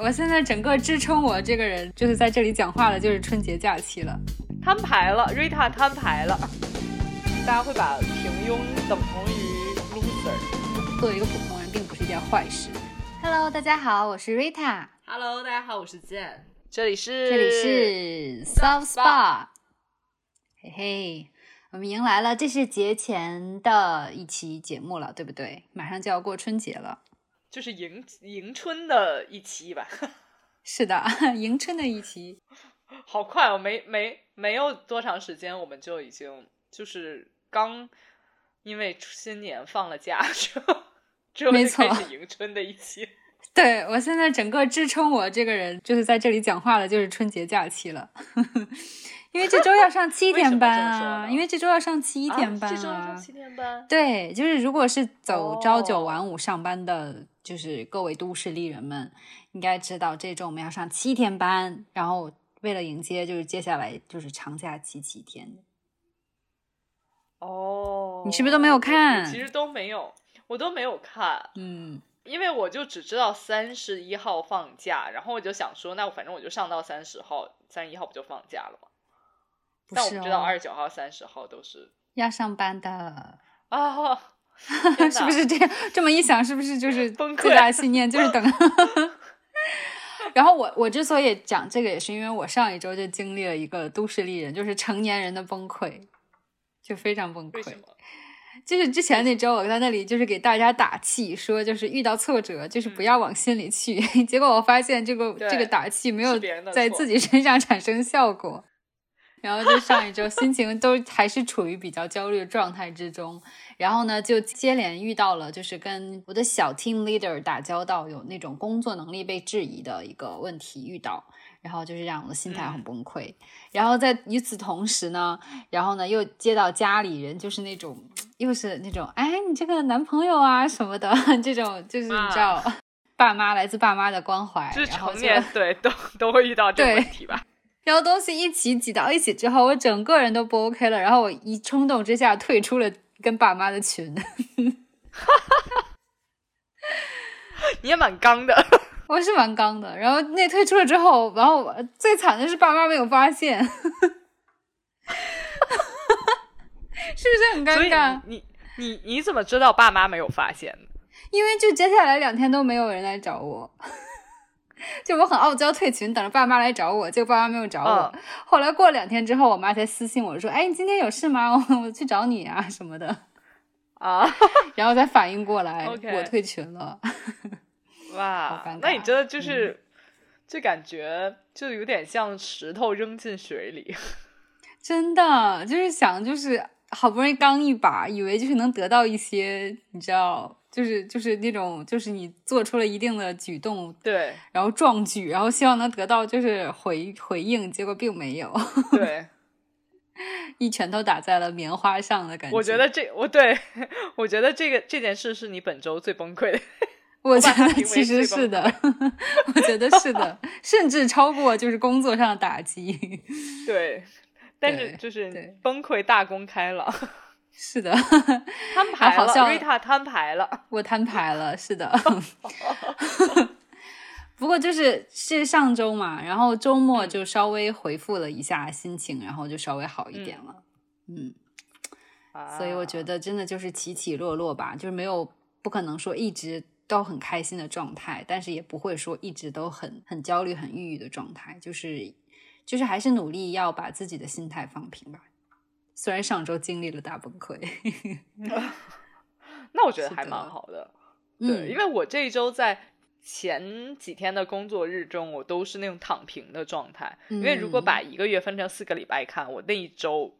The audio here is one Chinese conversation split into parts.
我现在整个支撑我这个人就是在这里讲话的，就是春节假期了。摊牌了，Rita 摊牌了，大家会把平庸等同于 loser。作为一个普通人，并不是一件坏事。Hello，大家好，我是 Rita。Hello，大家好，我是 Jane，这里是这里是 Soft Spa。嘿嘿，我们迎来了这是节前的一期节目了，对不对？马上就要过春节了。就是迎迎春的一期吧。是的，迎春的一期。好快哦，没没没有多长时间，我们就已经就是刚因为新年放了假之后，之后就没错开始迎春的一期。对我现在整个支撑我这个人就是在这里讲话的，就是春节假期了。因为这周要上七天班啊，呢因为这周要上七天班啊、这周要上七天班。对，就是如果是走朝九哦晚五上班的，就是各位都市丽人们，应该知道这周我们要上七天班，然后为了迎接就是接下来就是长假期七天。哦，你是不是都没有看其实都没有，我都没有看，嗯，因为我就只知道三十一号放假，然后我就想说，那我反正我就上到三十号，三十一号不就放假了吗？但我不知道哦二十九号、三十号都是要上班的，啊，天 是不是这样？这么一想，是不是就是 崩溃最大的信念就是等？然后我我之所以讲这个，也是因为我上一周就经历了一个都市丽人，就是成年人的崩溃，就非常崩溃？就是之前那周，我在那里就是给大家打气，说就是遇到挫折，就是不要往心里去。结果我发现这个这个打气没有在自己身上产生效果。然后就上一周心情都还是处于比较焦虑的状态之中，然后呢就接连遇到了就是跟我的小 team leader 打交道，有那种工作能力被质疑的一个问题遇到，然后就是让我的心态很嗯崩溃。然后在与此同时呢，然后呢又接到家里人就是那种又是那种哎你这个男朋友啊什么的 这种，就是你知道。爸妈来自爸妈的关怀，就是然后就成年对都都会遇到这个问题吧？然后东西一起挤到一起之后，我整个人都不 OK 了。然后我一冲动之下退出了跟爸妈的群，哈哈哈你也蛮刚的，我是蛮刚的。然后那退出了之后，然后最惨的是爸妈没有发现，是不是很尴尬？你你你你怎么知道爸妈没有发现呢？因为就接下来两天都没有人来找我。就我很傲娇退群，等着爸妈来找我，结果爸妈没有找我。嗯后来过了两天之后，我妈才私信我说：“哎，你今天有事吗？我我去找你啊什么的。”啊，然后才反应过来我退群了。哇那你真的就是，就感觉就有点像石头扔进水里。真的就是想，就是好不容易刚一把，以为就是能得到一些，你知道，就是就是那种，就是你做出了一定的举动，对然后壮举，然后希望能得到就是回回应，结果并没有，对，一拳头打在了棉花上的感觉。我觉得这我对我觉得这个这件事是你本周最崩溃的。我觉得其实是的，我觉得是的，甚至超过就是工作上的打击。对，但是就是崩溃大公开了，是的，摊牌了，Rita 摊牌了。我摊牌了，是的。不过就是是上周嘛，然后周末就稍微回复了一下心情，然后就稍微好一点了。嗯，所以我觉得得真的就是起起落落吧，就是没有不可能说一直都很开心的状态，但是也不会说一直都很很焦虑、很抑郁的状态，就是就是还是努力要把自己的心态放平吧。虽然上周经历了大崩溃，那我觉得还蛮好的。嗯对，因为我这一周在前几天的工作日中，我都是那种躺平的状态。因为如果嗯把一个月分成四个礼拜看，我那一周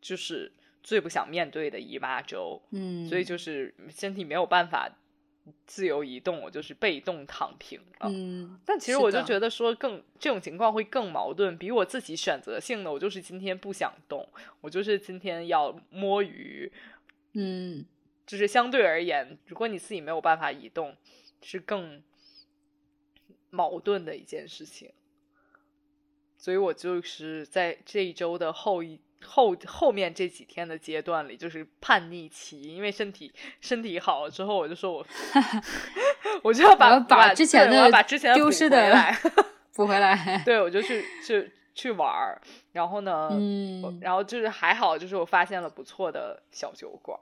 就是最不想面对的姨妈周，嗯，所以就是身体没有办法自由移动，我就是被动躺平了。嗯，但其实我就觉得说更这种情况会更矛盾，比我自己选择性的，我就是今天不想动，我就是今天要摸鱼，嗯。就是相对而言，如果你自己没有办法移动，是更矛盾的一件事情。所以我就是在这一周的后一后后面这几天的阶段里，就是叛逆期，因为身体身体好了之后，我就说我 我就要把把之前的把之前丢失的补回来。对，我就去去去玩儿，然后呢，嗯，然后就是还好，就是我发现了不错的小酒馆，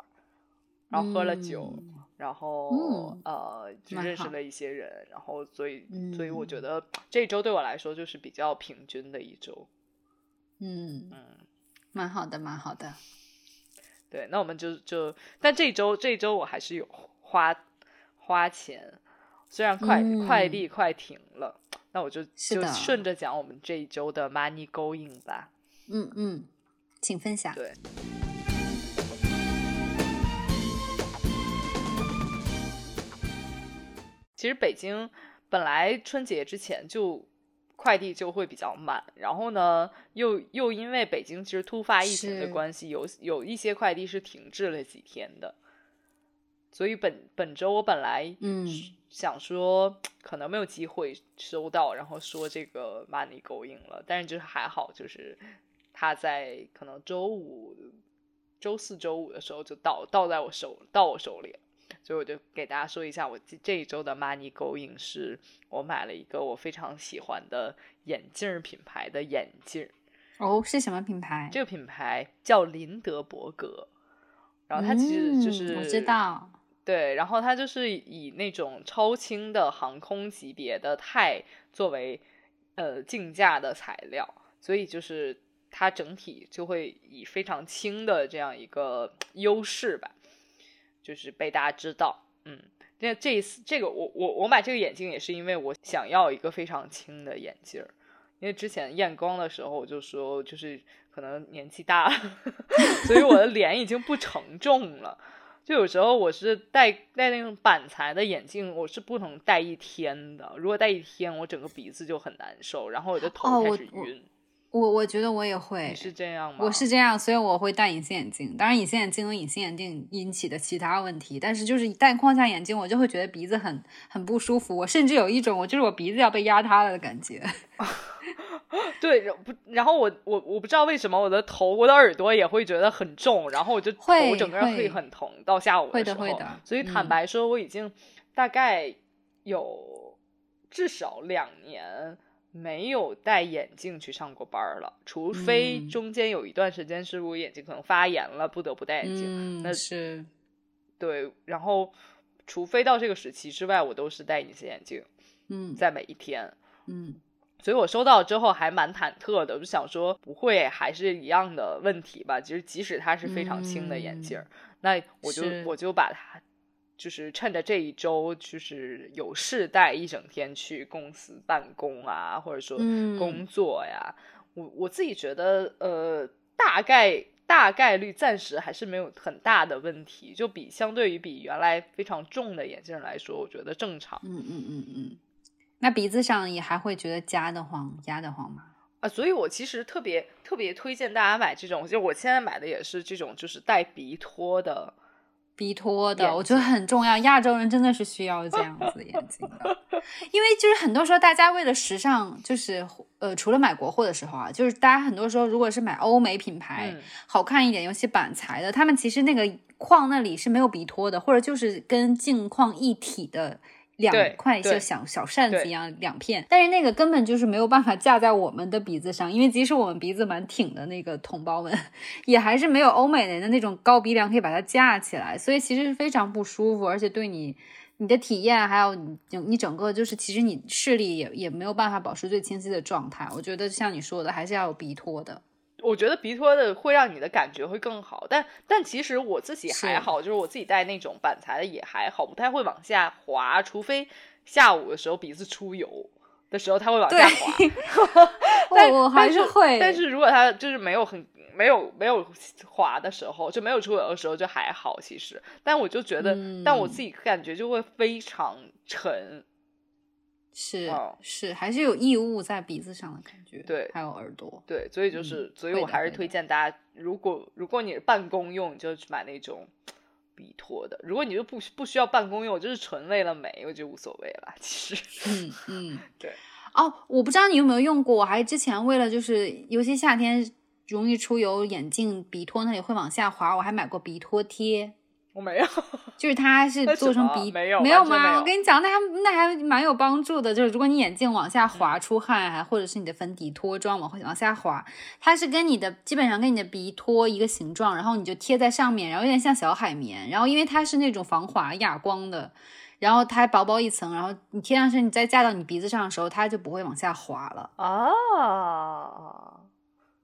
然后喝了酒，然后呃，就认识了一些人，然后所以所以我觉得这一周对我来说就是比较平均的一周。嗯嗯，蛮好的，蛮好的。对，那我们就就，但这周这周我还是有花花钱，虽然快快递快停了，那我就就顺着讲我们这一周的 money going 吧。嗯嗯，请分享。对，其实北京本来春节之前就。快递就会比较慢，然后呢，又又因为北京其实突发疫情的关系，有有一些快递是停滞了几天的，所以本本周我本来嗯。想说可能没有机会收到，然后说这个 money going 了，但是就是还好，就是他在可能周五、周四周五的时候就到到在我手到我手里。所以我就给大家说一下，我这一周的 money going 是我买了一个我非常喜欢的眼镜品牌的眼镜。哦，是什么品牌？这个品牌叫林德伯格。然后它其实就是我知道，对，然后它就是以那种超轻的航空级别的钛作为呃镜架的材料，所以就是它整体就会以非常轻的这样一个 优势吧。就是被大家知道，嗯，那这一次这个我我我买这个眼镜也是因为我想要一个非常轻的眼镜儿，因为之前验光的时候我就说就是可能年纪大了，所以我的脸已经不承重了，就有时候我是戴戴那种板材的眼镜，我是不能戴一天的，如果戴一天我整个鼻子就很难受，然后我的头开始晕。我我觉得我也会，是这样吗？我是这样，所以我会戴隐形眼镜。当然，隐形眼镜有隐形眼镜引起的其他问题，但是就是戴框架眼镜，我就会觉得鼻子很很不舒服。我甚至有一种，我就是我鼻子要被压塌了的感觉。对，不，然后我我我不知道为什么我的头、我的耳朵也会觉得很重，然后我就头整个人会很疼，到下午的时候。会的，会的。所以坦白说，我已经大概有至少两年。没有戴眼镜去上过班了，除非中间有一段时间是我眼睛可能发炎了，不得不戴眼镜。那是对，然后除非到这个时期之外，我都是戴隐形眼镜。嗯，在每一天。嗯，所以我收到之后还蛮忐忑的，我就想说不会还是一样的问题吧？其实即使它是非常轻的眼镜，那我就我就把它。就是趁着这一周，就是有事带一整天去公司办公啊，或者说工作呀。我我自己觉得，呃，大概大概率暂时还是没有很大的问题，就比相对于比原来非常重的眼镜来说，我觉得正常。嗯嗯嗯嗯。那鼻子上也还会觉得夹得慌、压得慌吗？啊，所以我其实特别特别推荐大家买这种，就我现在买的也是这种，就是带鼻托的。鼻托的，我觉得很重要。亚洲人真的是需要这样子眼镜的，因为就是很多时候大家为了时尚，就是呃，除了买国货的时候啊，就是大家很多时候如果是买欧美品牌，好看一点，尤其板材的，他们其实那个框那里是没有鼻托的，或者就是跟镜框一体的。两块像小小扇子一样，两片，但是那个根本就是没有办法架在我们的鼻子上，因为即使我们鼻子蛮挺的那个同胞们，也还是没有欧美人的那种高鼻梁可以把它架起来，所以其实是非常不舒服，而且对你你的体验还有你你整个就是其实你视力也也没有办法保持最清晰的状态。我觉得像你说的，还是要有鼻托的。我觉得鼻托的会让你的感觉会更好，但但其实我自己还好，就是我自己戴那种板材的也还好，不太会往下滑，除非下午的时候鼻子出油的时候，它会往下滑。但我还是会，但是如果它就是没有很没有没有滑的时候，就没有出油的时候就还好，其实。但我就觉得，但我自己感觉就会非常沉。是是，还是有异物在鼻子上的感觉，对，还有耳朵，对，所以就是，所以我还是推荐大家，如果如果你办公用，你就去买那种鼻托的；如果你就不不需要办公用，就是纯为了美，我觉得无所谓了。其实，嗯 嗯，对。哦，我不知道你有没有用过，我还之前为了就是，尤其夏天容易出油，眼镜鼻托那里会往下滑，我还买过鼻托贴。我没有，就是它是做成鼻没有没有吗？完全没有我跟你讲，那还那还蛮有帮助的。就是如果你眼镜往下滑出汗，还或者是你的粉底脱妆往往下滑，它是跟你的基本上跟你的鼻托一个形状，然后你就贴在上面，然后有点像小海绵，然后因为它是那种防滑哑光的。然后它还薄薄一层，然后你贴上去，你再架到你鼻子上的时候，它就不会往下滑了。啊，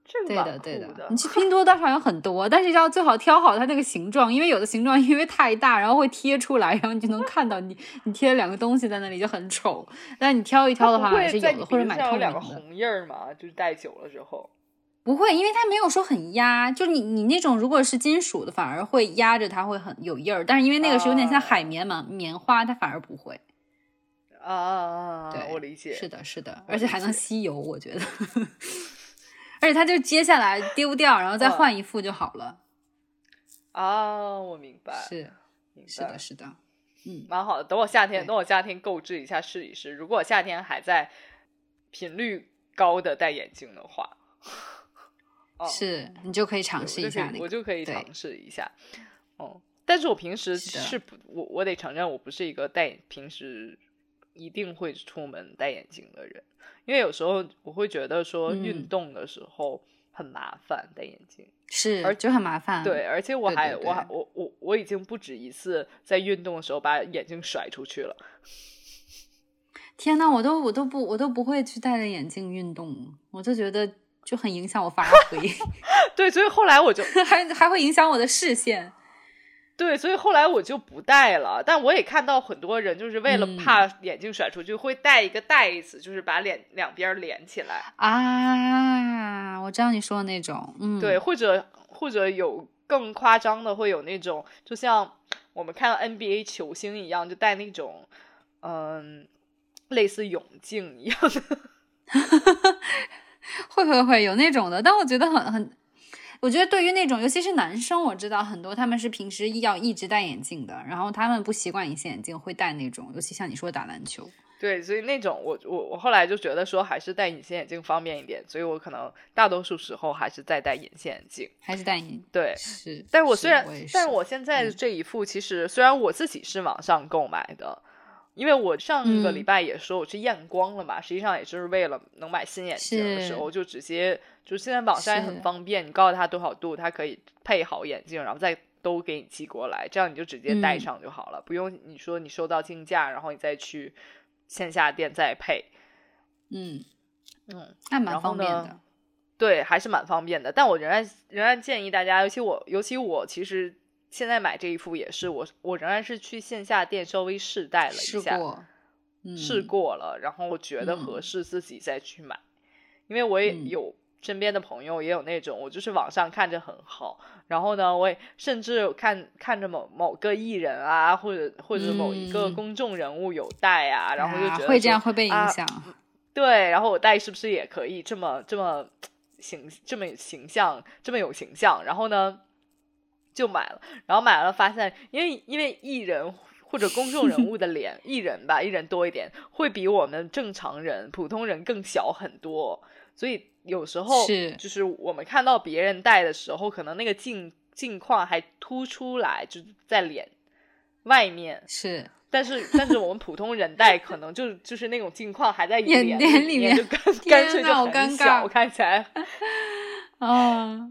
这个蛮对的，对的你去拼多多上有很多，但是要最好挑好它那个形状，因为有的形状因为太大，然后会贴出来，然后你就能看到你你贴了两个东西在那里就很丑。但你挑一挑的话还是有的，或者买鼻子上有透明的。两个红印儿嘛，就是戴久了之后。不会，因为它没有说很压，就是你你那种如果是金属的，反而会压着它会很有印儿，但是因为那个是有点像海绵嘛，棉花它反而不会。啊啊啊！啊对，我理解。是的，是的，而且还能吸油，我觉得。而且它就接下来丢掉，然后再嗯换一副就好了。哦，我明白，是明是的，是的，嗯，蛮好的。等我夏天，等我夏天购置一下试一试。如果夏天还在频率高的戴眼镜的话，哦，是你就可以尝试一下那个。我就可以尝试一下。哦，但是我平时是不，我我得承认，我不是一个戴平时一定会出门戴眼镜的人，因为有时候我会觉得说运嗯动的时候很麻烦戴眼镜。是，而就很麻烦。对，，而且我还我还我我我已经不止一次在运动的时候把眼镜甩出去了。天呐，我都我都不我都不会去戴着眼镜运动，我就觉得就很影响我发 挥，对，所以后来我就还还会影响我的视线。对，所以后来我就不戴了。但我也看到很多人就是为了嗯怕眼镜甩出去，会戴一个袋子，就是把脸两边连起来。啊，我知道你说的那种，嗯，对，，或者或者有更夸张的，会有那种就像我们看到 NBA 球星一样，就戴那种嗯类似泳镜一样的。会会会有那种的，但我觉得很很，我觉得对于那种，尤其是男生，我知道很多他们是平时要一直戴眼镜的，然后他们不习惯隐形眼镜，会戴那种，尤其像你说打篮球，对，所以那种我我我后来就觉得说还是戴隐形眼镜方便一点，所以我可能大多数时候还是在戴隐形眼镜。还是戴隐。对，是，但我虽然，但是我现在这一副，其实虽然我自己是网上购买的，因为我上个礼嗯。拜也说我去验光了嘛，实际上也就是为了能买新眼镜的时候，就直接就现在网上也很方便，你告诉他多少度，他可以配好眼镜，然后再都给你寄过来，这样你就直接戴嗯上就好了，不用你说你收到镜架，然后你再去线下店再配。嗯，嗯，那蛮方便的，对，还是蛮方便的。但我仍然仍然建议大家，尤其我，尤其我其实现在买这一副也是我，我仍然是去线下店稍微试戴了一下，试过，嗯，试过了，然后觉得合嗯适自己再去买。因为我也嗯有身边的朋友也有那种，我就是网上看着很好，然后呢，我也甚至看看着某某个艺人啊，或者或者某一个嗯公众人物有戴啊，然后就觉得啊会这样会被影啊响，对，然后我戴是不是也可以这么这么形这么形象，这么有形象？然后呢，就买了，然后买了发现，因为因为艺人或者公众人物的脸，艺人吧，艺人多一点，会比我们正常人、普通人更小很多，所以有时候是。就是我们看到别人戴的时候，可能那个镜镜框还凸出来，就是在脸外面，是。但是但是我们普通人戴可能就就是那种镜框还在眼脸脸里面就干 干脆就很尴小，尬看起来。啊，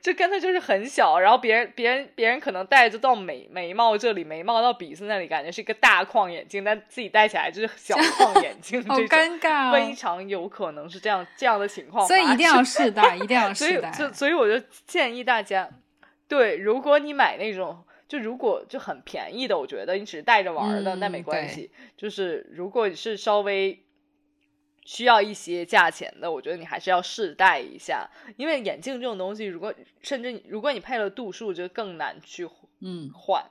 就干脆就是很小，然后别人别人别人可能戴着到眉眉毛这里，眉毛到鼻子那里，感觉是一个大框眼镜，但自己戴起来就是 小 框眼镜，好尴尬、非哦，常有可能是这样这样的情况，所以一定要试戴，一定要 所以试戴，就所以我就建议大家，对，如果你买那种，就如果就很便宜的，我觉得你只是带着玩儿的，那没关系。就是如果你是稍微需要一些价钱的，我觉得你还是要试戴一下，因为眼镜这种东西，如果甚至如果你配了度数，就更难去嗯，换。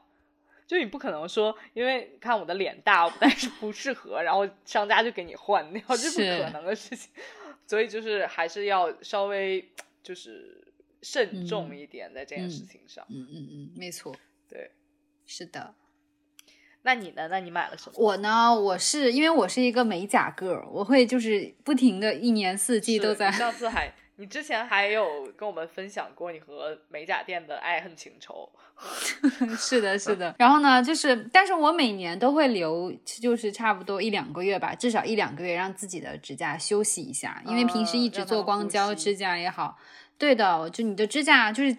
就你不可能说，因为看我的脸大，我但是不适合，然后商家就给你换掉，这不可能的事情。所以就是还是要稍微就是慎重嗯一点在这件事情上。嗯嗯嗯，没错，对，是的。那你呢？那你买了什么？我呢，我是因为我是一个美甲 girl，我会就是不停的一年四季都在上次 还你之前还有跟我们分享过你和美甲店的爱恨情仇。是的，是的。然后呢，就是，但是我每年都会留，就是差不多一两个月吧，至少一两个月，让自己的指甲休息一下，因为平时一直做光胶指甲也好，对的，就你的指甲就是。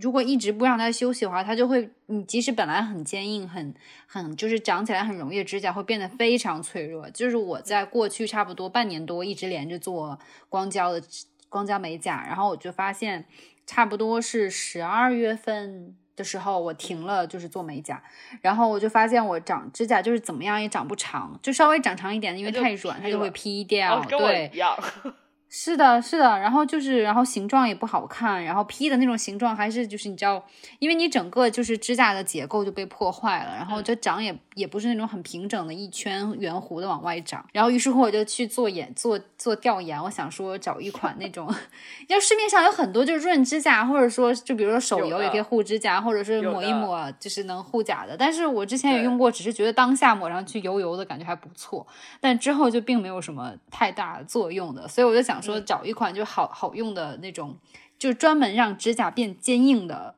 如果一直不让它休息的话，它就会，你即使本来很坚硬、很很就是长起来很容易的指甲，会变得非常脆弱。就是我在过去差不多半年多一直连着做光胶的光胶美甲，然后我就发现，差不多是十二月份的时候我停了，就是做美甲，然后我就发现我长指甲就是怎么样也长不长，就稍微长长一点，因为太软，它就会劈掉。对。是的，是的，然后就是，然后形状也不好看，然后 P 的那种形状还是就是你知道，因为你整个就是指甲的结构就被破坏了，然后就长也也不是那种很平整的一圈圆弧的往外长，然后于是乎我就去做研做做调研，我想说找一款那种，要市面上有很多就是润指甲，或者说就比如说手油也可以护指甲，或者是抹一抹就是能护甲的，但是我之前也用过，只是觉得当下抹上去油油的感觉还不错，但之后就并没有什么太大作用的，所以我就想。说找一款就好好用的那种，就是专门让指甲变坚硬的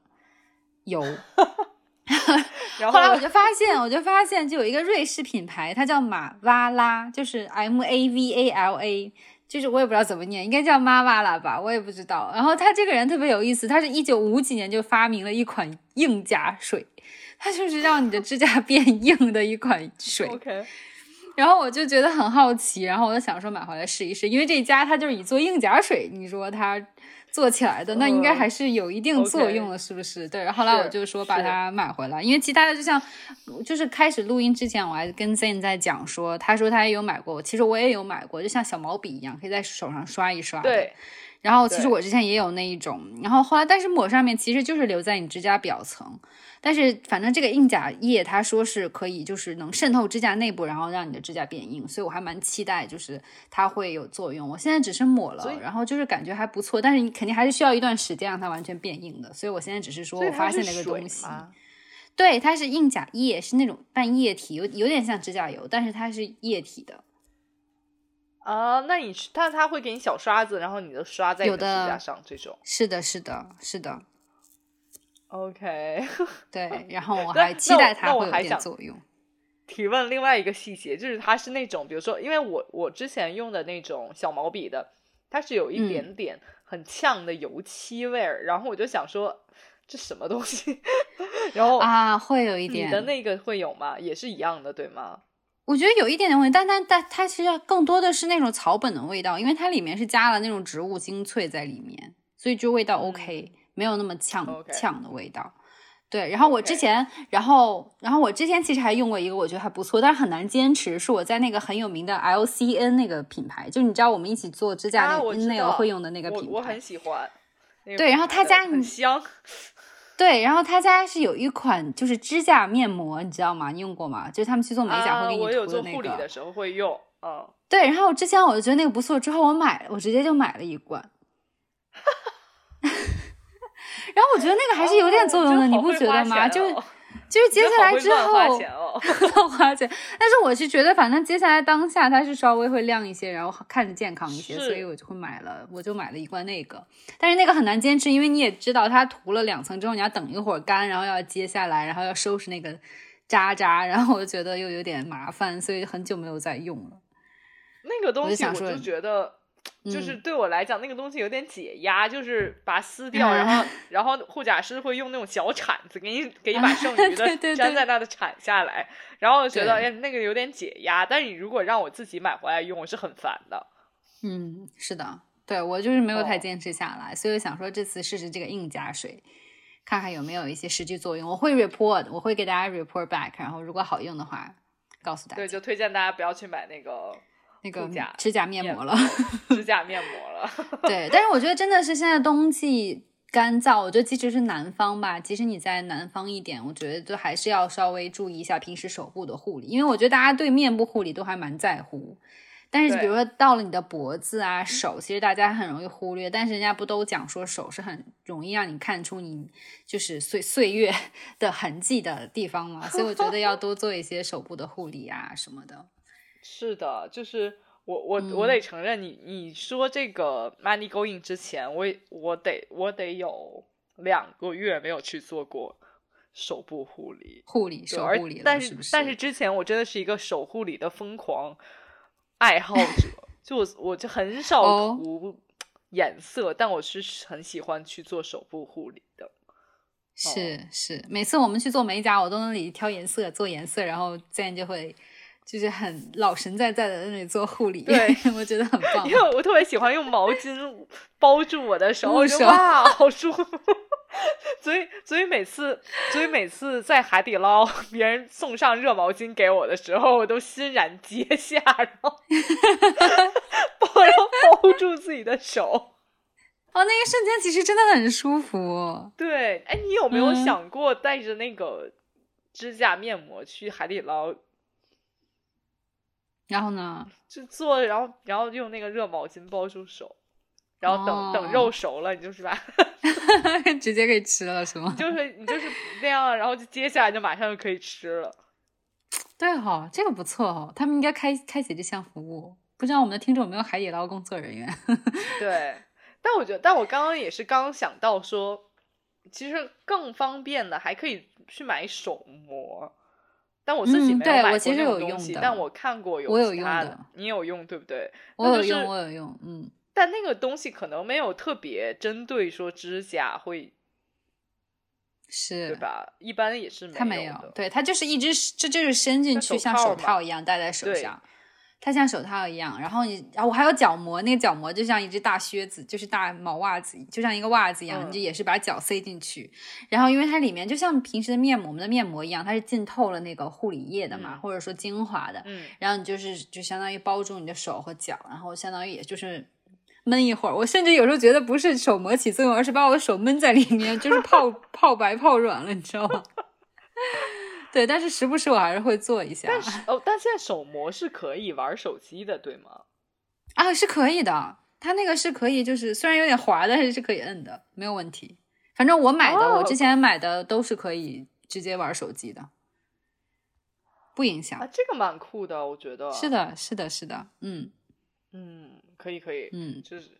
油。然后来我就发现，我就发现，就有一个瑞士品牌，它叫马哇拉，就是 M A V A L A，就是我也不知道怎么念，应该叫马瓦拉吧，我也不知道。然后他这个人特别有意思，他是一九五几年就发明了一款硬甲水，它就是让你的指甲变硬的一款水。然后我就觉得很好奇，然后我就想说买回来试一试，因为这家它就是以做硬甲水，你说它做起来的，那应该还是有一定作用的，是不是？对。后来我就说把它买回来，因为其他的就像，就是开始录音之前我还跟 Zen 在讲说，他说他也有买过，其实我也有买过，就像小毛笔一样，可以在手上刷一刷。对。然后其实我之前也有那一种，然后后来但是抹上面其实就是留在你指甲表层。但是反正这个硬甲液，它说是可以，就是能渗透指甲内部，然后让你的指甲变硬，所以我还蛮期待，就是它会有作用。我现在只是抹了，然后就是感觉还不错，但是你肯定还是需要一段时间让它完全变硬的。所以我现在只是说我发现了一个东西，对，它是硬甲液，是那种半液体，有有点像指甲油，但是它是液体的。啊，那你但他会给你小刷子，然后你的刷在你的指甲上，这种是的，是的，是的。OK，对，然后我还期待它会有点作用。提问另外一个细节，就是它是那种，比如说，因为我我之前用的那种小毛笔的，它是有一点点很呛的油漆味儿，然后我就想说这什么东西，然后啊会有一点，你的那个会有吗？也是一样的，对吗？我觉得有一点点味，但但但它其实更多的是那种草本的味道，因为它里面是加了那种植物精粹在里面，所以就味道 OK。没有那么呛呛的味道，对。然后我之前，然后然后我之前其实还用过一个，我觉得还不错，但是很难坚持。是我在那个很有名的 LCN 那个品牌，就你知道我们一起做指甲的 Nail 会用的那个品牌，我很喜欢。对，然后他家很香。对，然后他家是有一款就是指甲面膜，你知道吗？你用过吗？就是他们去做美甲会给你涂的那个。我有做护理的时候会用，嗯。对，然后之前我就觉得那个不错，之后我买，我直接就买了一罐。然后我觉得那个还是有点作用的，你不觉得吗？就就是接下来之后花钱哦，花钱。但是我是觉得，反正接下来当下它是稍微会亮一些，然后看着健康一些，所以我就会买了，我就买了一罐那个。但是那个很难坚持，因为你也知道，它涂了两层之后，你要等一会儿干，然后要揭下来，然后要收拾那个渣渣，然后我就觉得又有点麻烦，所以很久没有再用了。那个东西我就觉得。就是对我来讲，那个东西有点解压，就是把它撕掉，然后然后护甲师会用那种小铲子给你给你把剩余的 粘在那的铲下来，然后觉得哎那个有点解压。但是你如果让我自己买回来用，我是很烦的。嗯，是的，对我就是没有太坚持下来，所以想说这次试试这个硬加水，看看有没有一些实际作用。我会 report，我会给大家 report back，然后如果好用的话，告诉大家。对，就推荐大家不要去买那个。那个指甲面膜了，指甲面膜了。对，但是我觉得真的是现在冬季干燥，我觉得即使是南方吧，即使你在南方一点，我觉得就还是要稍微注意一下平时手部的护理，因为我觉得大家对面部护理都还蛮在乎。但是比如说到了你的脖子啊、手，其实大家很容易忽略。但是人家不都讲说手是很容易让你看出你就是岁岁月的痕迹的地方嘛？所以我觉得要多做一些手部的护理啊什么的。是的，就是我我我得承认，你你说这个 money going 之前，我我得我得有两个月没有去做过手部护理，护理手护理，但是但是之前我真的是一个手护理的疯狂爱好者，就我我就很少涂颜色，但我是很喜欢去做手部护理的。是是，每次我们去做美甲，我都能里挑颜色做颜色，然后这样就会就是很老神在在的在那里做护理。对，我觉得很棒。因为我特别喜欢用毛巾包住我的手，哇，好舒服。所以所以每次所以每次在海底捞，别人送上热毛巾给我的时候，我都欣然接下，然后 包然后包住自己的手。哦，那一瞬间其实真的很舒服。对，哎，你有没有想过带着那个指甲面膜去海底捞？然后呢？就做，然后然后用那个热毛巾包住手，然后等等肉熟了，你就是把 直接可以吃了，是吗？就是你就是那样，然后就接下来就马上就可以吃了。对哈，这个不错哈，他们应该开开启这项服务。不知道我们的听众有没有海底捞工作人员？对。但我觉得，但我刚刚也是刚想到说，其实更方便的还可以去买手膜，但我自己没有买过这种东西。但我看过有其他的，你有用对不对？我有用，我有用，嗯。但那个东西可能没有特别针对说指甲会，是对吧？一般也是没有的，对，它就是一只，这就是伸进去像手套一样戴在手上。它像手套一样，然后你，然后我还有脚膜，那个脚膜就像一只大靴子，就是大毛袜子，就像一个袜子一样，你就也是把脚塞进去。然后因为它里面就像平时的面膜，我们的面膜一样，它是浸透了那个护理液的嘛，或者说精华的。嗯。然后你就是就相当于包住你的手和脚，然后相当于也就是闷一会儿。我甚至有时候觉得不是手膜起作用，而是把我的手闷在里面，就是泡 泡白泡软了，你知道吗？对，但是时不时我还是会做一下。但是 哦，但现在手模是可以玩手机的，对吗？啊，是可以的。它那个是可以，就是虽然有点滑，但是是可以摁的，没有问题。反正我买的，我之前买的都是可以直接玩手机的，不影响。啊，这个蛮酷的，我觉得。是的，是的，是的，嗯嗯，可以可以，嗯，就是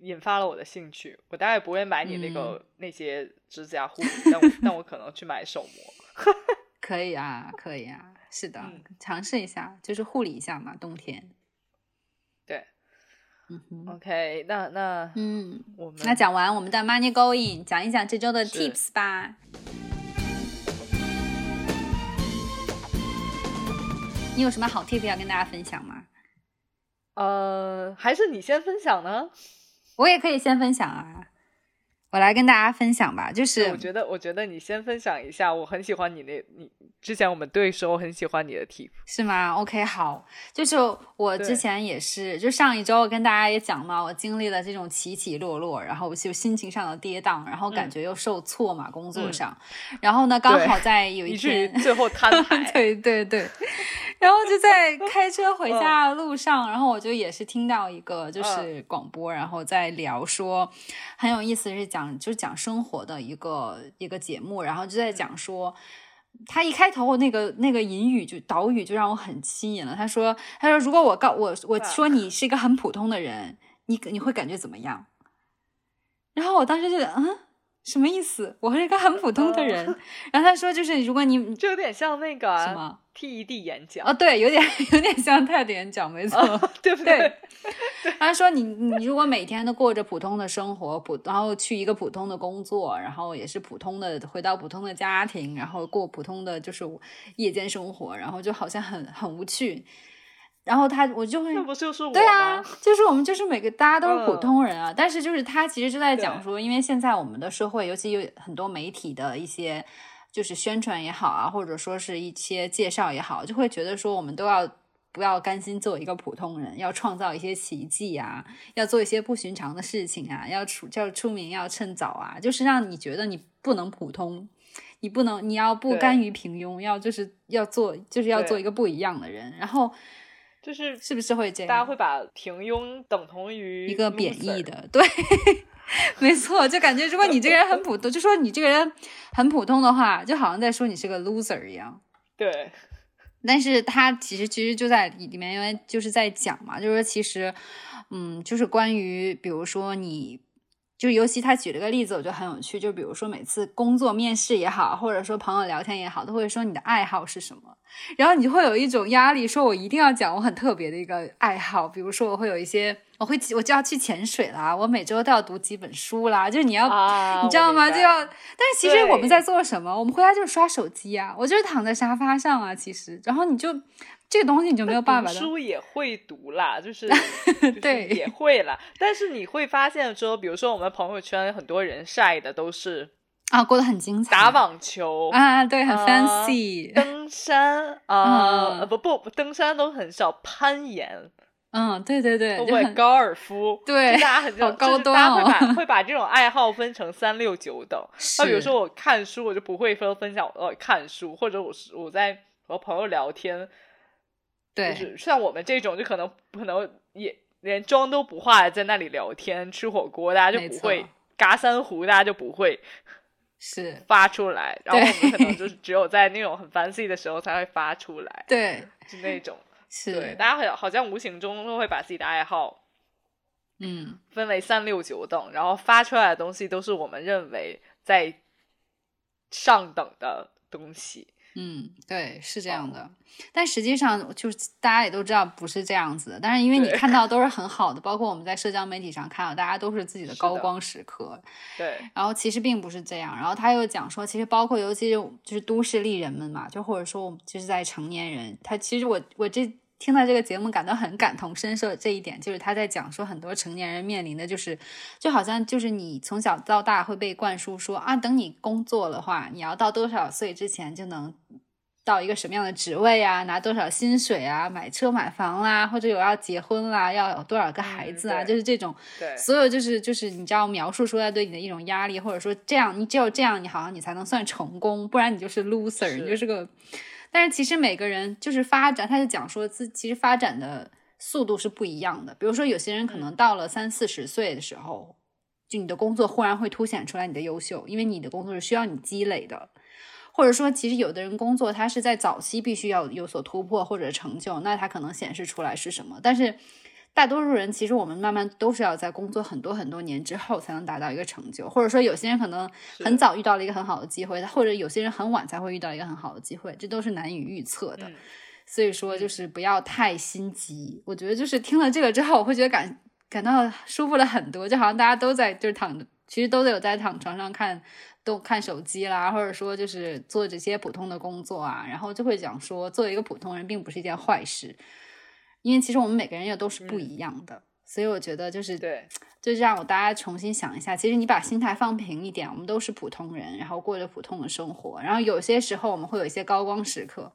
引发了我的兴趣。我大概不会买你那个那些指甲护理，但我但我可能去买手膜。可以啊，可以啊，是的，尝试一下，就是护理一下嘛，冬天。对，嗯哼，OK，那那嗯，我们那讲完我们的 Money Going，讲一讲这周的 Tips 吧。你有什么好 Tip 要跟大家分享吗？呃，还是你先分享呢？我也可以先分享啊。我来跟大家分享吧，就是我觉得，我觉得你先分享一下，我很喜欢你那，你之前我们对时候很喜欢你的题，是吗？OK，好，就是我之前也是，就上一周跟大家也讲嘛，我经历了这种起起落落，然后就心情上的跌宕，然后感觉又受挫嘛，工作上，然后呢，刚好在有一天最后摊牌，对对对。然后就在开车回家的路上，然后我就也是听到一个就是广播，然后在聊说很有意思，是讲就是讲生活的一个一个节目，然后就在讲说他一开头那个那个引语就导语就让我很吸引了。他说他说如果我告我我说你是一个很普通的人，你你会感觉怎么样？然后我当时就嗯。什么意思？我是一个很普通的人。然后他说，就是如果你就有点像那个什么 TED 演讲哦，对，有点有点像 TED 演讲，没错，对不对？他说，你你如果每天都过着普通的生活，普然后去一个普通的工作，然后也是普通的回到普通的家庭，然后过普通的就是夜间生活，然后就好像很很无趣。然后他，我就会，那不就是我对啊，就是我们，就是每个大家都是普通人啊。但是就是他其实就在讲说，因为现在我们的社会，尤其有很多媒体的一些就是宣传也好啊，或者说是一些介绍也好，就会觉得说我们都要不要甘心做一个普通人，要创造一些奇迹啊，要做一些不寻常的事情啊，要出要出名要趁早啊，就是让你觉得你不能普通，你不能你要不甘于平庸，要就是要做就是要做一个不一样的人，然后。就是是不是会这样？大家会把平庸等同于一个贬义的，对，没错，就感觉如果你这个人很普通，就说你这个人很普通的话，就好像在说你是个 loser 一样。对，但是他其实其实就在里面，因为就是在讲嘛，就是说其实，嗯，就是关于比如说你。就尤其他举了个例子，我觉得很有趣。就比如说每次工作面试也好，或者说朋友聊天也好，都会说你的爱好是什么，然后你就会有一种压力，说我一定要讲我很特别的一个爱好。比如说我会有一些，我会我就要去潜水啦，我每周都要读几本书啦。就是你要，你知道吗？就要。但是其实我们在做什么？我们回家就是刷手机啊，我就是躺在沙发上啊。其实，然后你就。这个东西你就没有办法。书也会读啦，就是对也会啦。但是你会发现说，比如说我们朋友圈很多人晒的都是啊，过得很精彩，打网球。啊，对，很 fancy，登山啊，不不，登山都很少，攀岩，嗯，对对对，会高尔夫，对，大家很高端，大家会把会把这种爱好分成三六九等。那比如说我看书，我就不会说分享呃看书，或者我是我在和朋友聊天。对。就是像我们这种，就可能可能也连妆都不化，在那里聊天吃火锅，大家就不会嘎三胡，大家就不会是发出来。然后我们可能就是只有在那种很 fancy 的时候才会发出来。对，是那种是对，大家好好像无形中都会把自己的爱好嗯分为三六九等，然后发出来的东西都是我们认为在上等的东西。嗯，对，是这样的，但实际上就是大家也都知道不是这样子的。但是因为你看到 都是很好的，包括我们在社交媒体上看到，大家都是自己的高光时刻。对，然后其实并不是这样。然后他又讲说，其实包括尤其是就是都市丽人们嘛，就或者说我就是在成年人，他其实我我这。听到这个节目，感到很感同身受。这一点就是他在讲说，很多成年人面临的就是，就好像就是你从小到大会被灌输说啊，等你工作的话，你要到多少岁之前就能到一个什么样的职位啊，拿多少薪水啊，买车买房啦，或者有要结婚啦，要有多少个孩子啊，就是这种，对，所有就是就是你知道描述出来对你的一种压力，或者说这样，你只有这样，你好像你才能算成功，不然你就是 loser，你就是个。但是其实每个人就是发展，他就讲说自其实发展的速度是不一样的。比如说有些人可能到了三四十岁的时候，就你的工作忽然会凸显出来你的优秀，因为你的工作是需要你积累的。或者说，其实有的人工作他是在早期必须要有所突破或者成就，那他可能显示出来是什么？但是。大多数人其实我们慢慢都是要在工作很多很多年之后才能达到一个成就，或者说有些人可能很早遇到了一个很好的机会，或者有些人很晚才会遇到一个很好的机会，这都是难以预测的。所以说就是不要太心急。我觉得就是听了这个之后，我会觉得感感到舒服了很多，就好像大家都在就是躺着，其实都有在躺床上看都看手机啦，或者说就是做这些普通的工作啊，然后就会讲说，作为一个普通人并不是一件坏事。因为其实我们每个人也都是不一样的，所以我觉得就是对，就让我大家重新想一下，其实你把心态放平一点，我们都是普通人，然后过着普通的生活，然后有些时候我们会有一些高光时刻，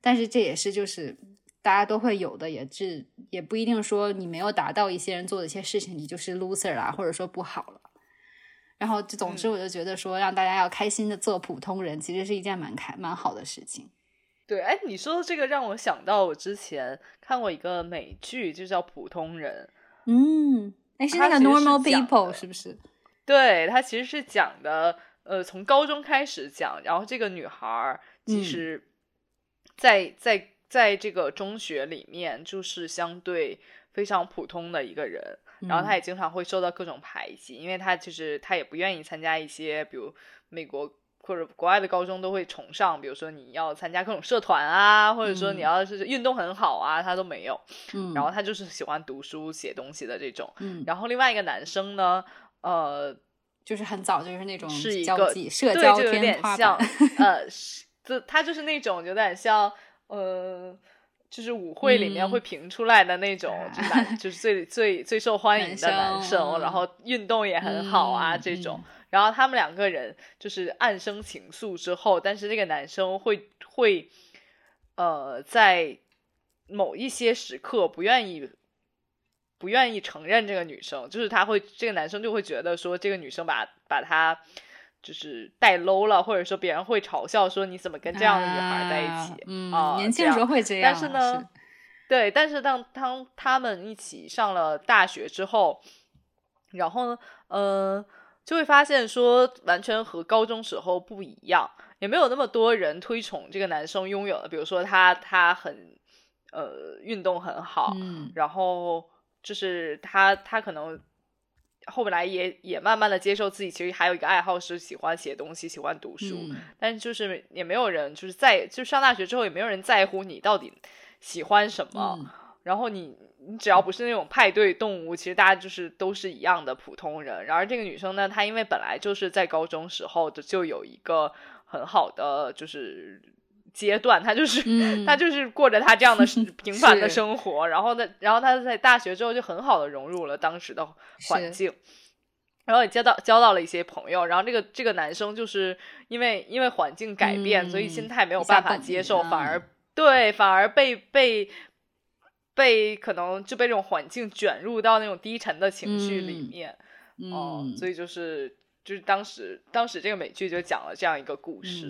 但是这也是就是大家都会有的，也是也不一定说你没有达到一些人做的一些事情，你就是 loser 啦，或者说不好了。然后就总之我就觉得说，让大家要开心的做普通人，其实是一件蛮开蛮好的事情。对，哎，你说的这个让我想到我之前看过一个美剧，就叫《普通人》。嗯，哎，是那个 Normal People 是不是？对，它其实是讲的，呃，从高中开始讲，然后这个女孩其实，在在在这个中学里面，就是相对非常普通的一个人，然后她也经常会受到各种排挤，因为她就是她也不愿意参加一些，比如美国。或者国外的高中都会崇尚，比如说你要参加各种社团啊，或者说你要是运动很好啊，他都没有。嗯，然后他就是喜欢读书写东西的这种。嗯，然后另外一个男生呢，呃，就是很早就是那种是一个社交就有点像，呃，就他就是那种有点像，呃，就是舞会里面会评出来的那种，就男 就是最最最受欢迎的男生，然后运动也很好啊这种。然后他们两个人就是暗生情愫之后，但是那个男生会会，呃，在某一些时刻不愿意不愿意承认这个女生，就是他会这个男生就会觉得说这个女生把把他就是带 low 了，或者说别人会嘲笑说你怎么跟这样的女孩在一起啊？年轻的时候会这样，但是呢，对，但是当当他们一起上了大学之后，然后呢，嗯。就会发现说完全和高中时候不一样，也没有那么多人推崇这个男生拥有的，比如说他他很呃运动很好，嗯然后就是他他可能后来也也慢慢的接受自己其实还有一个爱好是喜欢写东西，喜欢读书，嗯。但就是也没有人就是在就上大学之后也没有人在乎你到底喜欢什么，嗯然后你你只要不是那种派对动物，其实大家就是都是一样的普通人。然而这个女生呢，她因为本来就是在高中时候就就有一个很好的就是阶段，她就是、嗯。她就是过着她这样的 平凡的生活，然后呢，然后她在大学之后就很好的融入了当时的环境。然后也交到交到了一些朋友，然后这个这个男生就是因为因为环境改变，所以嗯心态没有办法接受，反嗯而对反而被被被可能就被这种环境卷入到那种低沉的情绪里嗯面，哦、嗯，所以就是就是当时当时这个美剧就讲了这样一个故事，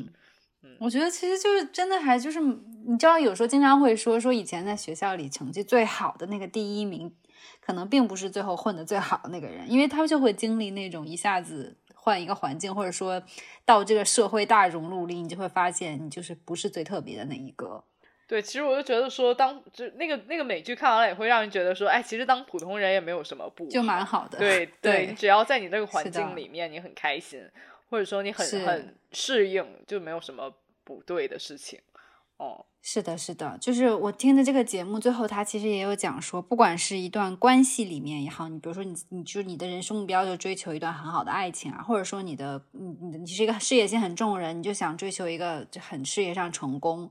嗯我觉得其实就是真的还就是，你知道，有时候经常会说说以前在学校里成绩最好的那个第一名，可能并不是最后混的最好的那个人，因为他就会经历那种一下子换一个环境，或者说到这个社会大熔炉里，你就会发现你就是不是最特别的那一个。对，其实我就觉得说当就那个那个美剧看完了也会让人觉得说，哎，其实当普通人也没有什么不就蛮好的。对对你只要在你那个环境里面，你很开心，或者说你很很适应，就没有什么不对的事情。哦，是的，是的，就是我听的这个节目，最后他其实也有讲说，不管是一段关系里面也好，你比如说你，你就是你的人生目标就追求一段很好的爱情啊，或者说你的，你你你是一个事业心很重的人，你就想追求一个就很事业上成功。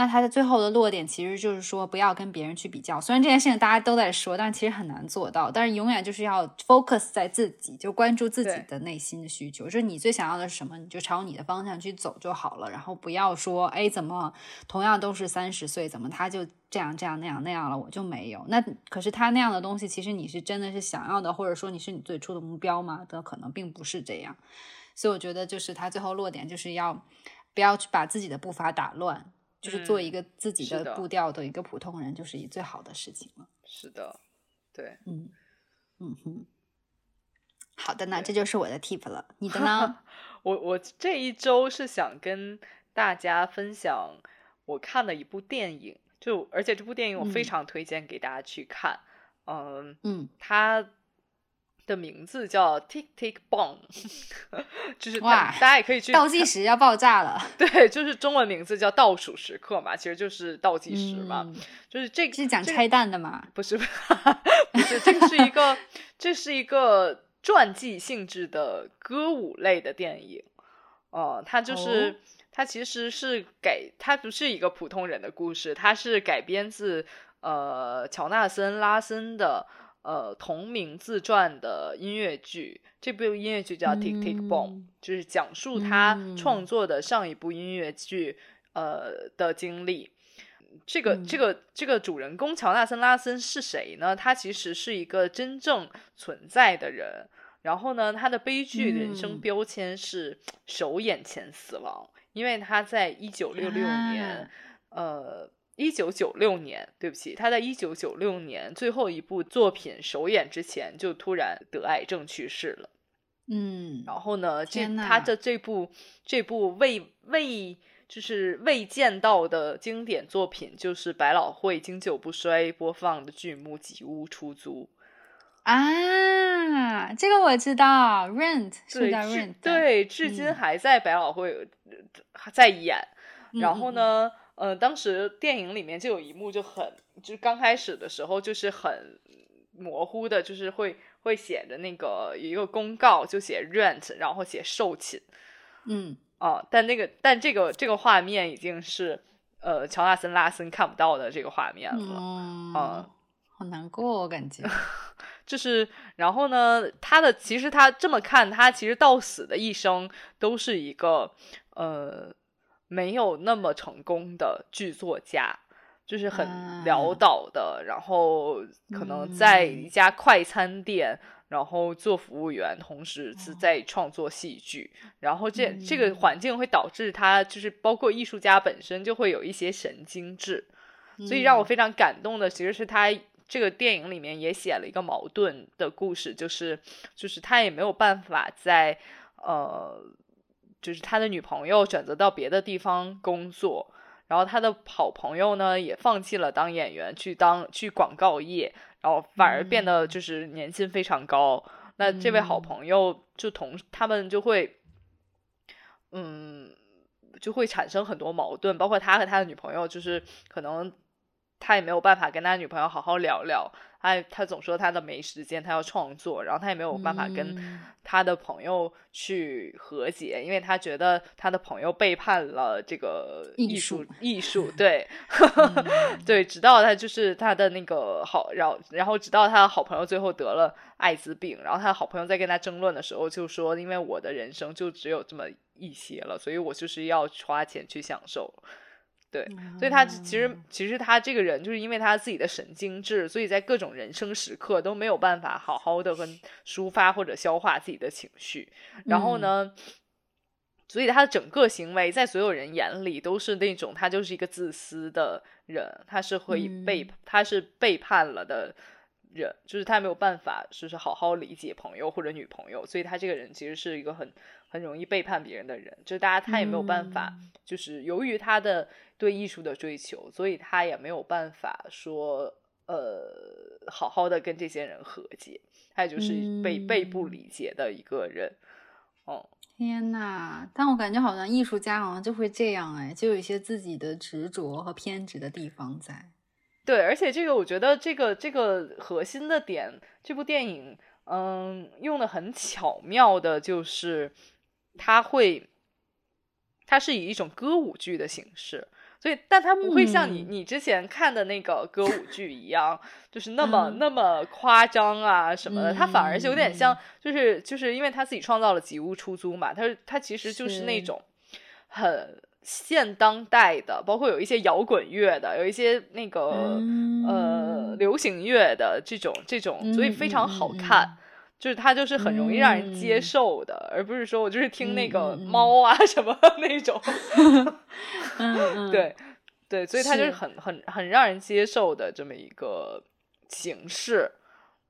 那他的最后的落点其实就是说，不要跟别人去比较。虽然这件事情大家都在说，但其实很难做到。但是永远就是要 focus 在自己，就关注自己的内心的需求，就是你最想要的是什么，你就朝你的方向去走就好了。然后不要说，哎，怎么同样都是三十岁，怎么他就这样这样那样那样了，我就没有。那可是他那样的东西，其实你是真的是想要的，或者说你是你最初的目标吗？那可能并不是这样。所以我觉得，就是他最后落点就是要不要去把自己的步伐打乱。就是做一个自己的步调的一个普通人，就是以最好的事情了。是的，对。嗯嗯哼，好的，那这就是我的 tip 了。你的呢？我我这一周是想跟大家分享我看的一部电影，就而且这部电影我非嗯常推荐给大家去看。嗯，嗯，它的名字叫 Tick Tick Bomb，就是大家也可以去倒计时要爆炸了，对，就是中文名字叫倒数时刻嘛，其实就是倒计时嘛，嗯就是这个是讲拆弹的嘛？不是，不是，这个是一个，这是一个传记性质的歌舞类的电影。呃，它就是、哦它其实是改，它不是一个普通人的故事，它是改编自呃乔纳森·拉森的呃同名自传的音乐剧。这部音乐剧叫《Tick Tick Boom》，嗯就是讲述他嗯创作的上一部音乐剧呃的经历。这个嗯这个这个主人公乔纳森·拉森是谁呢？他其实是一个真正存在的人。然后呢，他的悲剧人生嗯标签是首演前死亡，因为他在一九六六年，啊呃，一九九六年，对不起，他在一九九六年最后一部作品《首演》之前就突然得癌症去世了。嗯，然后呢，这他的这部这部未未就是未见到的经典作品，就是百老汇经久不衰播放的剧目《吉屋出租》。啊，这个我知道，Rent 是对，叫 Rent，对，至今嗯还在百老汇呃在演。嗯然后？呢，呃，当时电影里面就有一幕就很，就是刚开始的时候就是很模糊的，就是会会写着那个有一个公告，就写 rent，然后写售罄嗯啊、但那个但这个这个画面已经是呃乔纳森拉森看不到的这个画面了。嗯，啊好难过，我感觉。就是，然后呢，他的其实他这么看，他其实到死的一生都是一个呃没有那么成功的剧作家，就是很啊潦倒的，然后可能在一嗯。家快餐店。然后做服务员，同时是哦。在创作戏剧，然后这这个嗯。环境会导致他就是包括艺术家本身就会有一些神经质，所以让我嗯。非常感动的其实是他这个电影里面也写了一个矛盾的故事，就是就是他也没有办法在呃就是他的女朋友选择到别的地方工作，然后他的好朋友呢也放弃了当演员，去当去广告业，然后反而变得就是年薪非常高。那这位好朋友就同他们就会，嗯，就会产生很多矛盾，包括他和他的女朋友，就是可能。他也没有办法跟他女朋友好好聊聊，他他总说他的没时间，他要创作，然后他也没有办法跟他的朋友去和解，因为他觉得他的朋友背叛了这个艺术艺术，对 对，直到他就是他的那个好，然后然后直到他的好朋友最后得了艾滋病，然后他的好朋友在跟他争论的时候就说，因为我的人生就只有这么一些了，所以我就是要花钱去享受。对，所以他其实其实他这个人就是因为他自己的神经质，所以在各种人生时刻都没有办法好好的跟抒发或者消化自己的情绪。然后呢，所以他的整个行为在所有人眼里都是那种他就是一个自私的人，他是会背他是背叛了的人，就是他没有办法就是好好理解朋友或者女朋友，所以他这个人其实是一个很很容易背叛别人的人，就是大家他也没有办法，就是由于他的。对艺术的追求，所以他也没有办法说，呃，好好的跟这些人和解，他就是被被不理解的一个人。哦，天呐！但我感觉好像艺术家好像就会这样，哎，就有一些自己的执着和偏执的地方在。对，而且这个我觉得这个这个核心的点，这部电影，嗯，用的很巧妙的，就是它会，它是以一种歌舞剧的形式。所以，但它不会像你你之前看的那个歌舞剧一样，就是那么那么夸张啊什么的。它反而是有点像，就是就是因为他自己创造了吉屋出租嘛，他他其实就是那种很现当代的，包括有一些摇滚乐的，有一些那个呃流行乐的这种这种，所以非常好看。就是它就是很容易让人接受的，而不是说我就是听那个猫啊什么那种。嗯，对对，所以它就是。很很很让人接受的这么一个形式。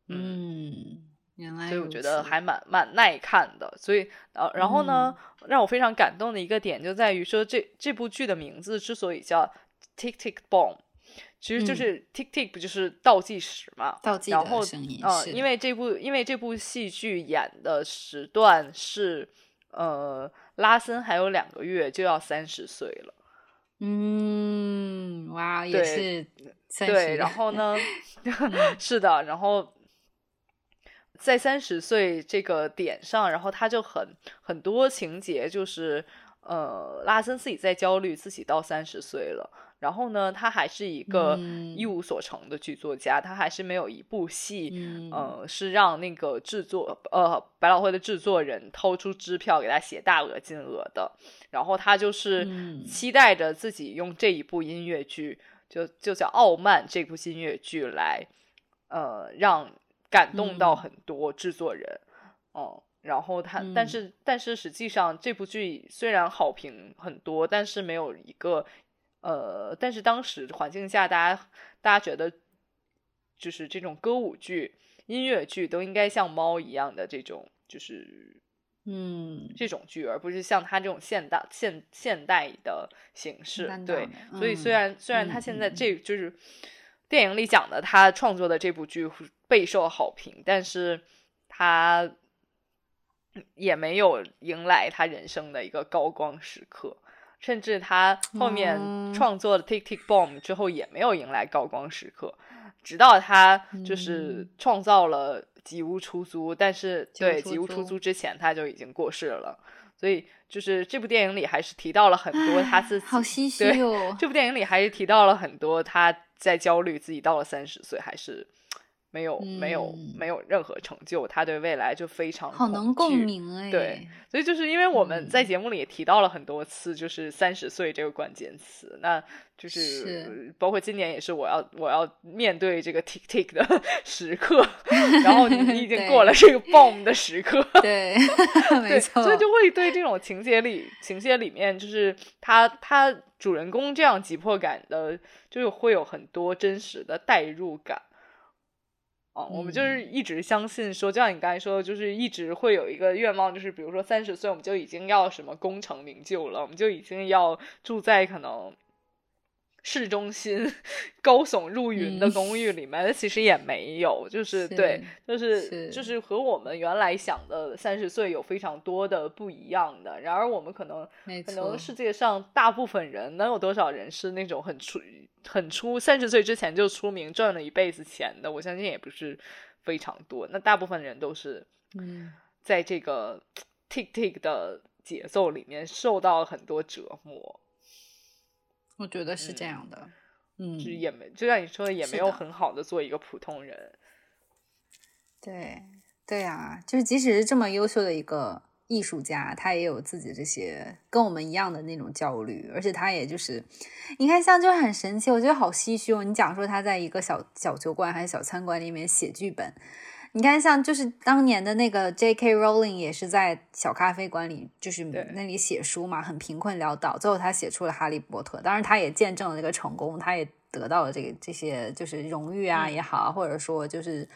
嗯，原来，所以我觉得还蛮蛮耐看的。所以呃，然后呢，让我非常感动的一个点就在于说，这这部剧的名字之所以叫《Tick Tick Boom》。其实就是 tick tick 不就是倒计时嘛？倒计然后嗯，因为这部因为这部戏剧演的时段是呃，拉森还有两个月就要三十岁了。嗯，哇，也是对。然后呢，是的，然后在三十岁这个点上，然后他就很很多情节就是呃，拉森自己在焦虑自己到三十岁了。然后呢，他还是一个一无所成的剧作家，他还是没有一部戏，呃，是让那个制作呃百老汇的制作人掏出支票给他写大额金额的。然后他就是期待着自己用这一部音乐剧，就就叫《傲慢》这部音乐剧来，呃，让感动到很多制作人。哦，然后他，但是但是实际上这部剧虽然好评很多，但是没有一个。呃，但是当时环境下，大家大家觉得，就是这种歌舞剧、音乐剧都应该像猫一样的这种，就是嗯，这种剧，而不是像他这种现代现现代的形式。对，所以虽然虽然他现在这就是电影里讲的，他创作的这部剧备受好评，但是他也没有迎来他人生的一个高光时刻。甚至他后面创作的《Tick Tick Boom》之后也没有迎来高光时刻，直到他就是创造了《吉屋出租》，但是对《吉屋出租》之前他就已经过世了，所以就是这部电影里还是提到了很多他自己。好唏嘘哦！这部电影里还是提到了很多他在焦虑自己到了三十岁还是。没有，没有，没有任何成就，他对未来就非常好能共鸣哎。对，所以就是因为我们在节目里也提到了很多次，就是三十岁这个关键词，那就是包括今年也是我要我要面对这个 tick tick 的 时刻，然后你已经过了这个 boom 的时刻，对，没错，所以就会对这种情节里情节里面，就是他他主人公这样急迫感的，就是会有很多真实的代入感。哦，我们就是一直相信说，就像你刚才说的，就是一直会有一个愿望，就是比如说三十岁我们就已经要什么功成名就了，我们就已经要住在可能。市中心 高耸入云的公寓里面，其实也没有，就是对，就是就是和我们原来想的三十岁有非常多的不一样的。然而，我们可能可能世界上大部分人，能有多少人是那种很出很出三十岁之前就出名赚了一辈子钱的？我相信也不是非常多。那大部分人都是嗯，在这个 tick tick 的节奏里面受到很多折磨。我觉得是这样的，嗯，就也没，就像你说的，也没有很好的做一个普通人。对，对啊，就是即使是这么优秀的一个艺术家，他也有自己这些跟我们一样的那种焦虑，而且他也就是，你看，像就很神奇，我觉得好唏嘘哦。你讲说他在一个小小酒馆还是小餐馆里面写剧本。你看，像就是当年的那个 J.K. Rowling 也是在小咖啡馆里，就是那里写书嘛，很贫困潦倒，最后他写出了《哈利波特》，当然他也见证了这个成功，他也得到了这个这些就是荣誉啊也好，或者说就是。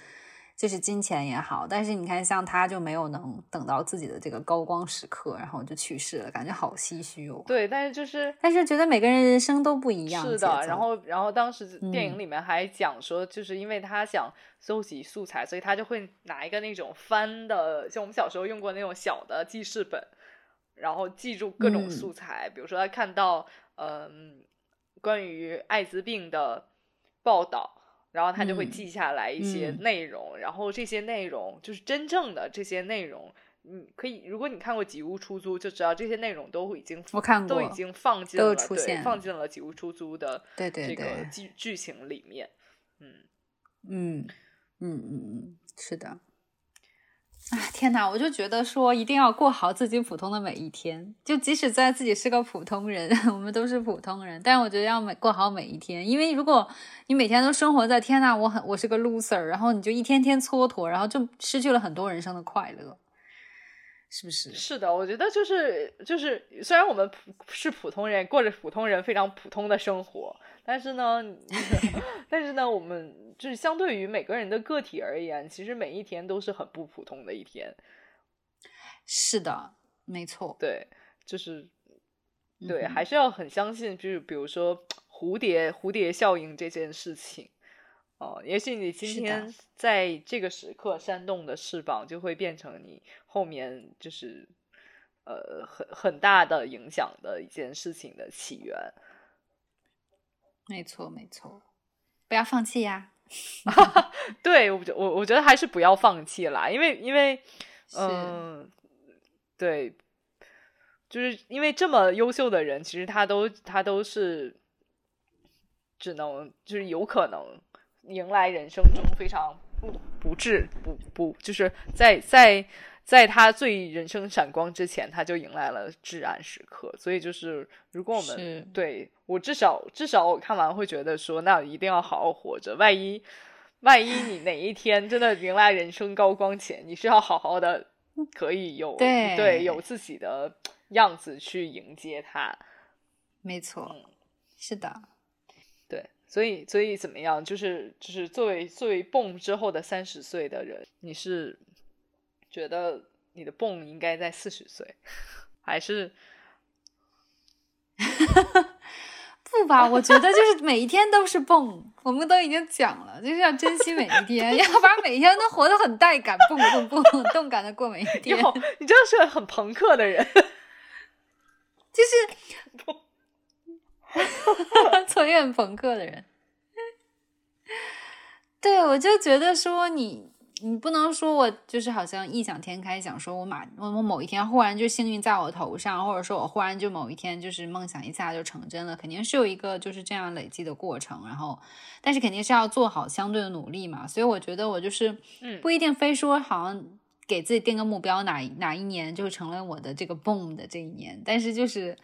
就是金钱也好，但是你看，像他就没有能等到自己的这个高光时刻，然后就去世了，感觉好唏嘘哦。对，但是就是，但是觉得每个人人生都不一样。是的，然后，然后当时电影里面还讲说，就是因为他想搜集素材，所以他就会拿一个那种翻的，像我们小时候用过那种小的记事本，然后记住各种素材，比如说他看到嗯关于艾滋病的报道。然后他就会记下来一些内容，然后这些内容就是真正的这些内容，你，可以，如果你看过《几屋出租》，就知道这些内容都已经我看过，都已经放进了，对，放进了《几屋出租》的对对这个剧剧情里面，嗯。嗯嗯嗯嗯，是的。啊天哪！我就觉得说一定要过好自己普通的每一天，就即使在自己是个普通人，我们都是普通人，但是我觉得要每过好每一天，因为如果你每天都生活在天哪，我很我是个 loser，然后你就一天天蹉跎，然后就失去了很多人生的快乐，是不是？是的，我觉得就是就是，虽然我们普是普通人，过着普通人非常普通的生活，但是呢，但是呢，我们。就是相对于每个人的个体而言，其实每一天都是很不普通的一天。是的，没错。对，就是对，还是要很相信，就是比如说蝴蝶蝴蝶效应这件事情。哦，也许你今天在这个时刻扇动的翅膀，就会变成你后面就是呃很很大的影响的一件事情的起源。没错，没错，不要放弃呀！对我，我我觉得还是不要放弃啦，因为因为嗯，对，就是因为这么优秀的人，其实他都他都是只能就是有可能迎来人生中非常不不至不不就是在在。在他最人生闪光之前，他就迎来了至暗时刻。所以就是，如果我们对我至少至少我看完会觉得说，那一定要好好活着。万一万一你哪一天真的迎来人生高光前，你是要好好的，可以有对有自己的样子去迎接他。没错，是的，对。所以所以怎么样？就是就是作为作为蹦之后的三十岁的人，你是。觉得你的蹦应该在四十岁，还是 不吧？我觉得就是每一天都是蹦，我们都已经讲了，就是要珍惜每一天，要不然每天都活得很带感，蹦蹦蹦，动感的过每一天。你真的是很朋克的人，就是从业很朋克的人。对，我就觉得说你。你不能说我就是好像异想天开，想说我马我我某一天忽然就幸运在我头上，或者说我忽然就某一天就是梦想一下就成真了，肯定是有一个就是这样累积的过程。然后，但是肯定是要做好相对的努力嘛。所以我觉得我就是不一定非说好像给自己定个目标，哪哪一年就成了我的这个 boom 的这一年，但是就是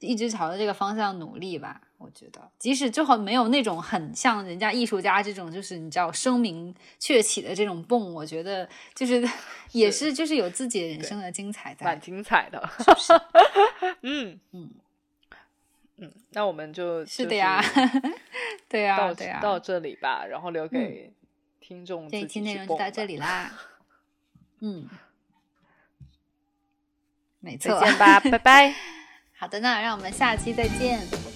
一直朝着这个方向努力吧。我觉得，即使最后没有那种很像人家艺术家这种，就是你知道声名鹊起的这种蹦，我觉得就是 也是就是有自己人生的精彩在，蛮精彩的 嗯嗯嗯，那我们就是的呀，对呀，到到这里吧，然后留给听众这一期内容就到这里啦。嗯，没错，再见吧，拜拜。好的，那让我们下期再见。